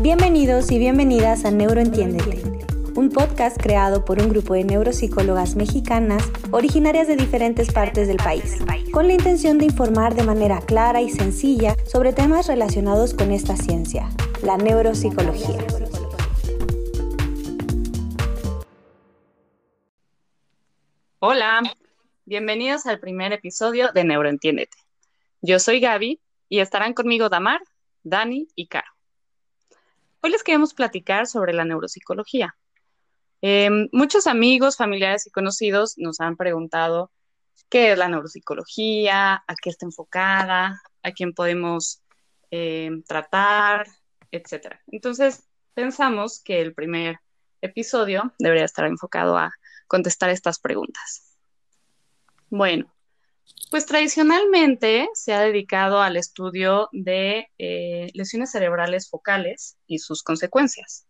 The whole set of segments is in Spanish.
Bienvenidos y bienvenidas a Neuroentiéndete, un podcast creado por un grupo de neuropsicólogas mexicanas originarias de diferentes partes del país, con la intención de informar de manera clara y sencilla sobre temas relacionados con esta ciencia, la neuropsicología. Hola, bienvenidos al primer episodio de Neuroentiéndete. Yo soy Gaby y estarán conmigo Damar, Dani y Caro. Hoy les queremos platicar sobre la neuropsicología. Em, muchos amigos, familiares y conocidos nos han preguntado qué es la neuropsicología, a qué está enfocada, a quién podemos em, tratar, etc. Entonces, pensamos que el primer episodio debería estar enfocado a contestar estas preguntas. Bueno, pues tradicionalmente se ha dedicado al estudio de eh, lesiones cerebrales focales y sus consecuencias.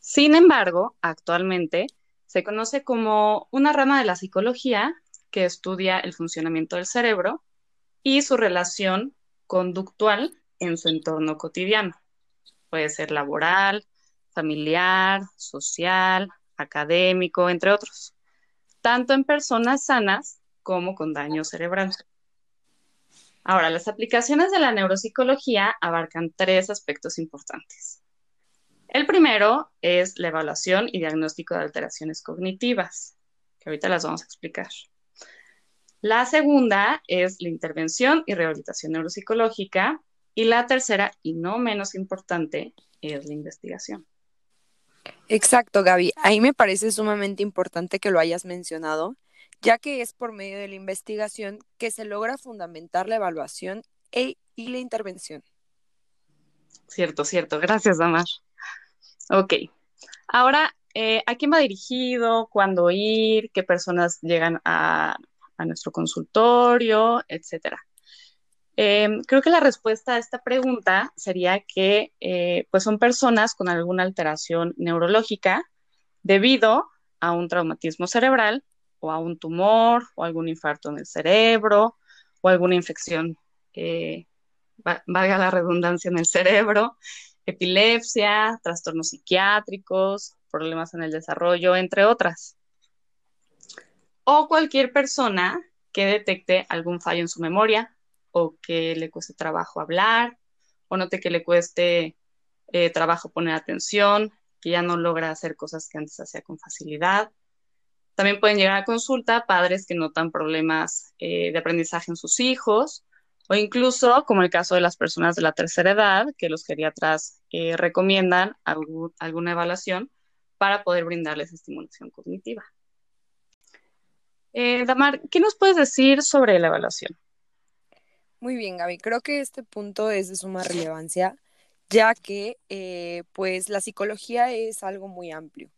Sin embargo, actualmente se conoce como una rama de la psicología que estudia el funcionamiento del cerebro y su relación conductual en su entorno cotidiano. Puede ser laboral, familiar, social, académico, entre otros, tanto en personas sanas como con daño cerebral. Ahora, las aplicaciones de la neuropsicología abarcan tres aspectos importantes. El primero es la evaluación y diagnóstico de alteraciones cognitivas, que ahorita las vamos a explicar. La segunda es la intervención y rehabilitación neuropsicológica. Y la tercera, y no menos importante, es la investigación. Exacto, Gaby. Ahí me parece sumamente importante que lo hayas mencionado, ya que es por medio de la investigación que se logra fundamentar la evaluación e, y la intervención. Cierto, cierto. Gracias, Damar. Ok. Ahora, eh, ¿a quién va dirigido? ¿Cuándo ir? ¿Qué personas llegan a, nuestro consultorio? Etcétera. Em, creo que la respuesta a esta pregunta sería que eh, pues son personas con alguna alteración neurológica debido a un traumatismo cerebral o a un tumor o algún infarto en el cerebro o alguna infección, valga la redundancia, en el cerebro, epilepsia, trastornos psiquiátricos, problemas en el desarrollo, entre otras. O cualquier persona que detecte algún fallo en su memoria o que le cueste trabajo hablar o note que le cueste eh, trabajo poner atención, que ya no logra hacer cosas que antes hacía con facilidad también pueden llegar a consulta padres que notan problemas eh, de aprendizaje en sus hijos o incluso, como el caso de las personas de la tercera edad, que los geriatras eh, recomiendan alguna evaluación para poder brindarles estimulación cognitiva. Eh, Damar, ¿qué nos puedes decir sobre la evaluación? Muy bien, Gaby. Creo que este punto es de suma relevancia, ya que pues la psicología es algo muy amplio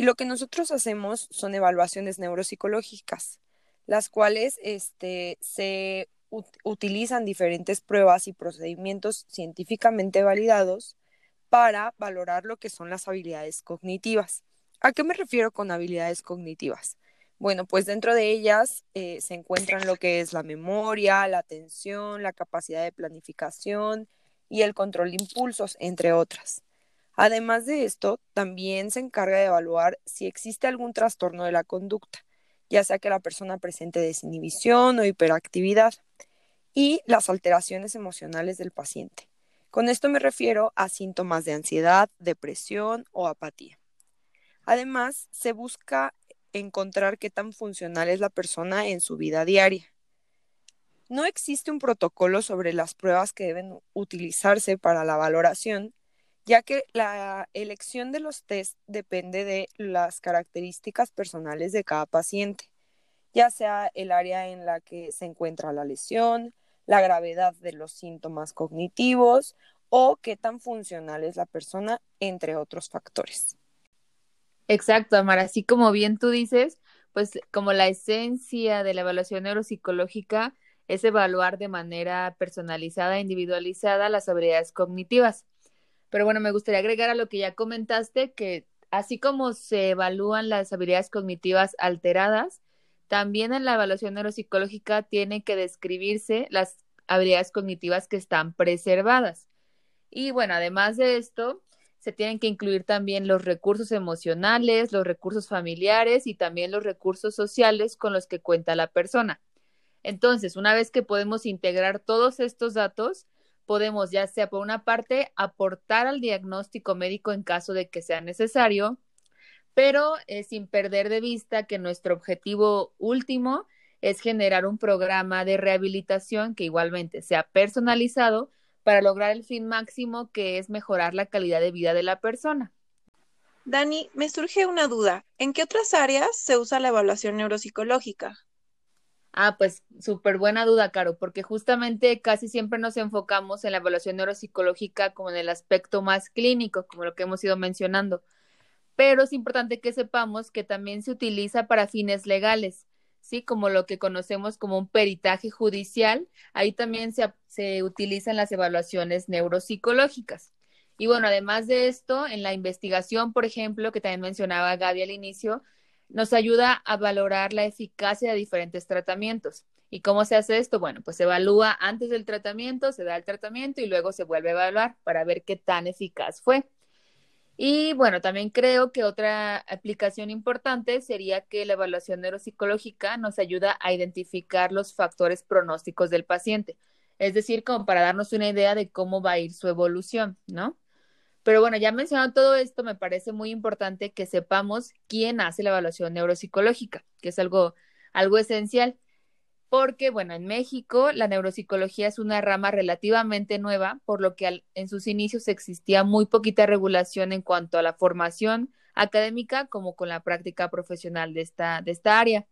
y lo que nosotros hacemos son evaluaciones neuropsicológicas, las cuales este, se utilizan diferentes pruebas y procedimientos científicamente validados para valorar lo que son las habilidades cognitivas. ¿A qué me refiero con habilidades cognitivas? Bueno, pues dentro de ellas eh, se encuentran lo que es la memoria, la atención, la capacidad de planificación y el control de impulsos, entre otras. Además de esto, también se encarga de evaluar si existe algún trastorno de la conducta, ya sea que la persona presente desinhibición o hiperactividad, y las alteraciones emocionales del paciente. Con esto me refiero a síntomas de ansiedad, depresión o apatía. Además, se busca encontrar qué tan funcional es la persona en su vida diaria. No existe un protocolo sobre las pruebas que deben utilizarse para la valoración, ya que la elección de los test depende de las características personales de cada paciente, ya sea el área en la que se encuentra la lesión, la gravedad de los síntomas cognitivos o qué tan funcional es la persona, entre otros factores. Exacto, Amar. Así como bien tú dices, pues como la esencia de la evaluación neuropsicológica es evaluar de manera personalizada, individualizada las habilidades cognitivas. Pero bueno, me gustaría agregar a lo que ya comentaste que así como se evalúan las habilidades cognitivas alteradas, también en la evaluación neuropsicológica tiene que describirse las habilidades cognitivas que están preservadas. Y bueno, además de esto, se tienen que incluir también los recursos emocionales, los recursos familiares y también los recursos sociales con los que cuenta la persona. Entonces, una vez que podemos integrar todos estos datos, podemos ya sea por una parte aportar al diagnóstico médico en caso de que sea necesario, pero eh, sin perder de vista que nuestro objetivo último es generar un programa de rehabilitación que igualmente sea personalizado para lograr el fin máximo que es mejorar la calidad de vida de la persona. Dani, me surge una duda. ¿En qué otras áreas se usa la evaluación neuropsicológica? Ah, pues súper buena duda, Caro, porque justamente casi siempre nos enfocamos en la evaluación neuropsicológica como en el aspecto más clínico, como lo que hemos ido mencionando. Pero es importante que sepamos que también se utiliza para fines legales, ¿sí? Como lo que conocemos como un peritaje judicial. Ahí también se, se utilizan las evaluaciones neuropsicológicas. Y bueno, además de esto, en la investigación, por ejemplo, que también mencionaba Gaby al inicio, nos ayuda a valorar la eficacia de diferentes tratamientos. ¿Y cómo se hace esto? Bueno, pues se evalúa antes del tratamiento, se da el tratamiento y luego se vuelve a evaluar para ver qué tan eficaz fue. Y bueno, también creo que otra aplicación importante sería que la evaluación neuropsicológica nos ayuda a identificar los factores pronósticos del paciente, es decir, como para darnos una idea de cómo va a ir su evolución, ¿no? Pero bueno, ya mencionado todo esto, me parece muy importante que sepamos quién hace la evaluación neuropsicológica, que es algo, algo esencial, porque bueno, en México la neuropsicología es una rama relativamente nueva, por lo que en sus inicios existía muy poquita regulación en cuanto a la formación académica como con la práctica profesional de esta, de esta área.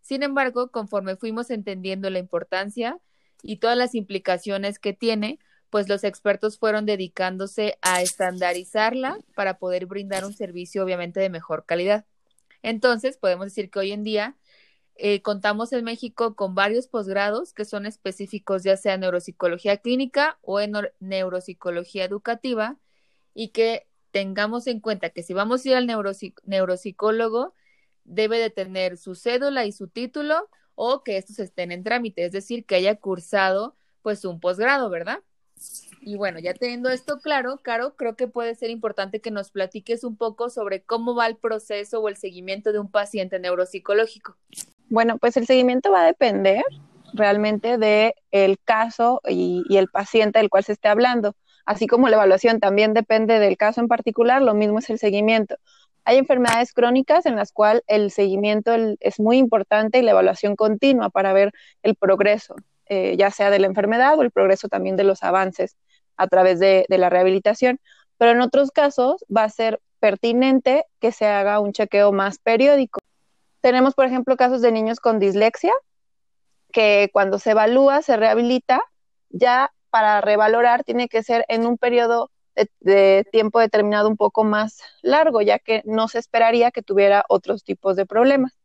Sin embargo, conforme fuimos entendiendo la importancia y todas las implicaciones que tiene, pues los expertos fueron dedicándose a estandarizarla para poder brindar un servicio obviamente de mejor calidad. Entonces, podemos decir que hoy en día eh, contamos en México con varios posgrados que son específicos ya sea en neuropsicología clínica o en neuropsicología educativa y que tengamos en cuenta que si vamos a ir al neuropsicólogo, debe de tener su cédula y su título o que estos estén en trámite, es decir, que haya cursado pues un posgrado, ¿verdad? Y bueno, ya teniendo esto claro, Caro, creo que puede ser importante que nos platiques un poco sobre cómo va el proceso o el seguimiento de un paciente neuropsicológico. Bueno, pues el seguimiento va a depender realmente de el caso y, y, el paciente del cual se esté hablando. Así como la evaluación también depende del caso en particular, lo mismo es el seguimiento. Hay enfermedades crónicas en las cuales el seguimiento es muy importante y la evaluación continua para ver el progreso. Eh, ya sea de la enfermedad o el progreso también de los avances a través de, la rehabilitación. Pero en otros casos va a ser pertinente que se haga un chequeo más periódico. Tenemos, por ejemplo, casos de niños con dislexia, que cuando se evalúa, se rehabilita, ya para revalorar tiene que ser en un periodo de, tiempo determinado un poco más largo, ya que no se esperaría que tuviera otros tipos de problemas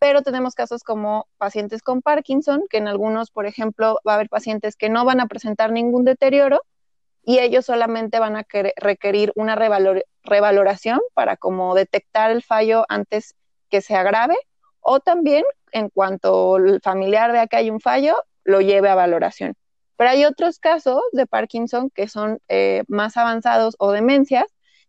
pero tenemos casos como pacientes con Parkinson, que en algunos, por ejemplo, va a haber pacientes que no van a presentar ningún deterioro y ellos solamente van a requerir una revaloración para como detectar el fallo antes que se agrave o también en cuanto el familiar vea que hay un fallo, lo lleve a valoración. Pero hay otros casos de Parkinson que son eh, más avanzados o demencias,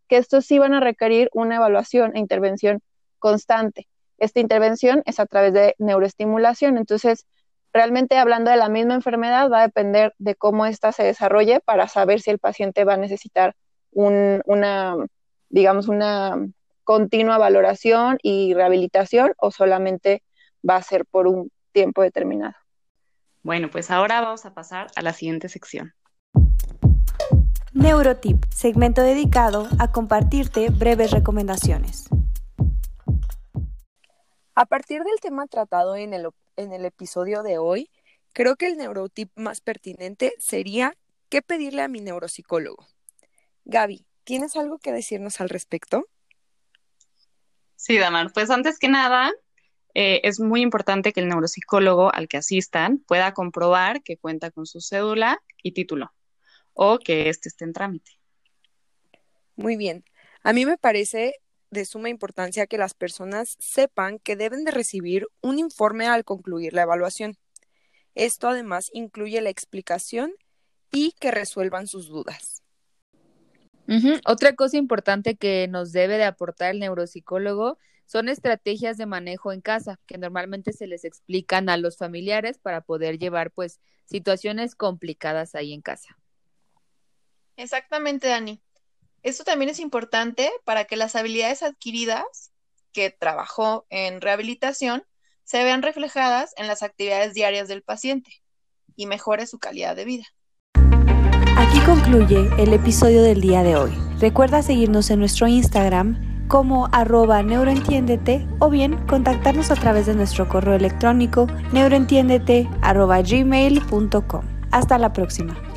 que estos sí van a requerir una evaluación e intervención constante esta intervención es a través de neuroestimulación. Entonces, realmente hablando de la misma enfermedad, va a depender de cómo ésta se desarrolle para saber si el paciente va a necesitar una, digamos, una continua valoración y rehabilitación o solamente va a ser por un tiempo determinado. Bueno, pues ahora vamos a pasar a la siguiente sección. Neurotip, segmento dedicado a compartirte breves recomendaciones. A partir del tema tratado en el, en el episodio de hoy, creo que el neurotip más pertinente sería qué pedirle a mi neuropsicólogo. Gaby, ¿tienes algo que decirnos al respecto? Sí, Damar. Pues antes que nada, eh, es muy importante que el neuropsicólogo al que asistan pueda comprobar que cuenta con su cédula y título o que éste esté en trámite. Muy bien. A mí me parece de suma importancia que las personas sepan que deben de recibir un informe al concluir la evaluación. Esto además incluye la explicación y que resuelvan sus dudas. Otra cosa importante que nos debe de aportar el neuropsicólogo son estrategias de manejo en casa que normalmente se les explican a los familiares para poder llevar pues situaciones complicadas ahí en casa. Exactamente, Dani. Esto también es importante para que las habilidades adquiridas que trabajó en rehabilitación se vean reflejadas en las actividades diarias del paciente y mejore su calidad de vida. Aquí concluye el episodio del día de hoy. Recuerda seguirnos en nuestro Instagram como arroba neuroentiéndete o bien contactarnos a través de nuestro correo electrónico neuroentiéndete arroba gmail.com. Hasta la próxima.